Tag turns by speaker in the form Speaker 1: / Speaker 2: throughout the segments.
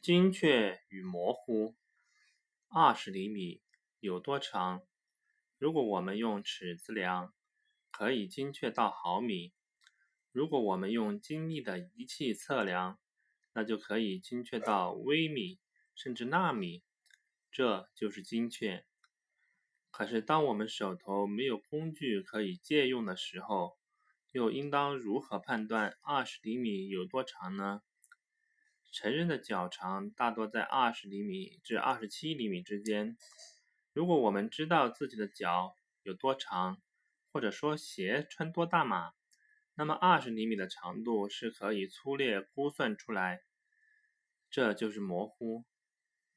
Speaker 1: 精确与模糊。二十厘米有多长？如果我们用尺子量，可以精确到毫米；如果我们用精密的仪器测量，那就可以精确到微米甚至纳米。这就是精确。可是，当我们手头没有工具可以借用的时候，又应当如何判断二十厘米有多长呢？成人的脚长大多在二十厘米至二十七厘米之间。如果我们知道自己的脚有多长，或者说鞋穿多大码，那么二十厘米的长度是可以粗略估算出来。这就是模糊。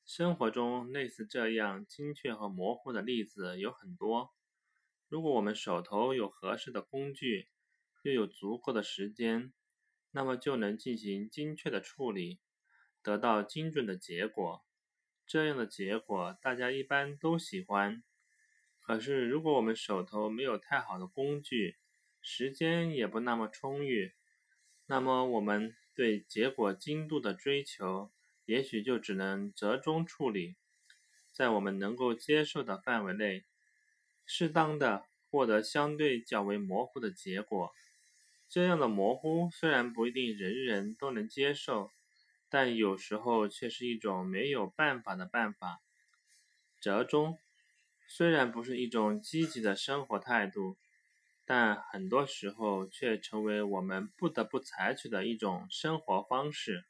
Speaker 1: 生活中类似这样精确和模糊的例子有很多。如果我们手头有合适的工具，又有足够的时间，那么就能进行精确的处理。得到精准的结果，这样的结果大家一般都喜欢。可是，如果我们手头没有太好的工具，时间也不那么充裕，那么我们对结果精度的追求，也许就只能折中处理，在我们能够接受的范围内，适当的获得相对较为模糊的结果。这样的模糊虽然不一定人人都能接受。但有时候却是一种没有办法的办法。折中虽然不是一种积极的生活态度，但很多时候却成为我们不得不采取的一种生活方式。